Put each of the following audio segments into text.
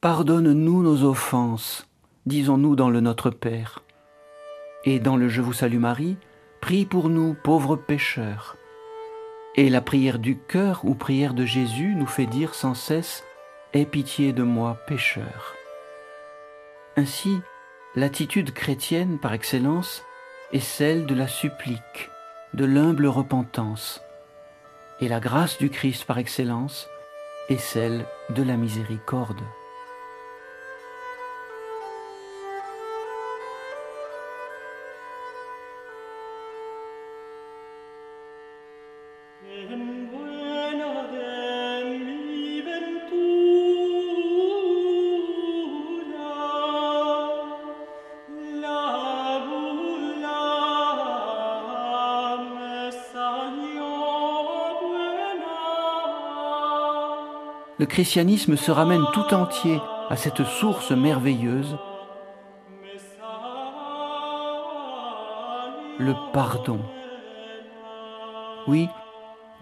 Pardonne-nous nos offenses, disons-nous dans le Notre Père. Et dans le Je vous salue Marie, prie pour nous pauvres pécheurs. Et la prière du cœur ou prière de Jésus nous fait dire sans cesse Aie pitié de moi, pécheur. Ainsi, l'attitude chrétienne par excellence est celle de la supplique, de l'humble repentance, et la grâce du Christ par excellence est celle de la miséricorde. Le christianisme se ramène tout entier à cette source merveilleuse, le pardon. Oui,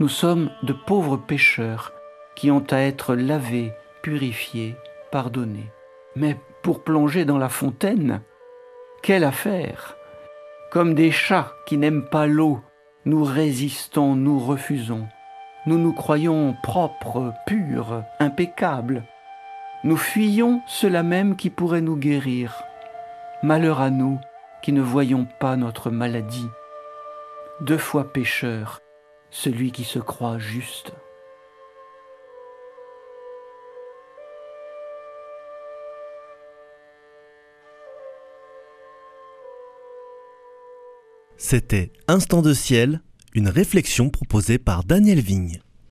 nous sommes de pauvres pécheurs qui ont à être lavés, purifiés, pardonnés. Mais pour plonger dans la fontaine, quelle affaire? Comme des chats qui n'aiment pas l'eau, nous résistons, nous refusons. Nous nous croyons propres, purs, impeccables. Nous fuyons cela même qui pourrait nous guérir. Malheur à nous qui ne voyons pas notre maladie. Deux fois pécheur, celui qui se croit juste. C'était Instant de ciel une réflexion proposée par Daniel Vigne.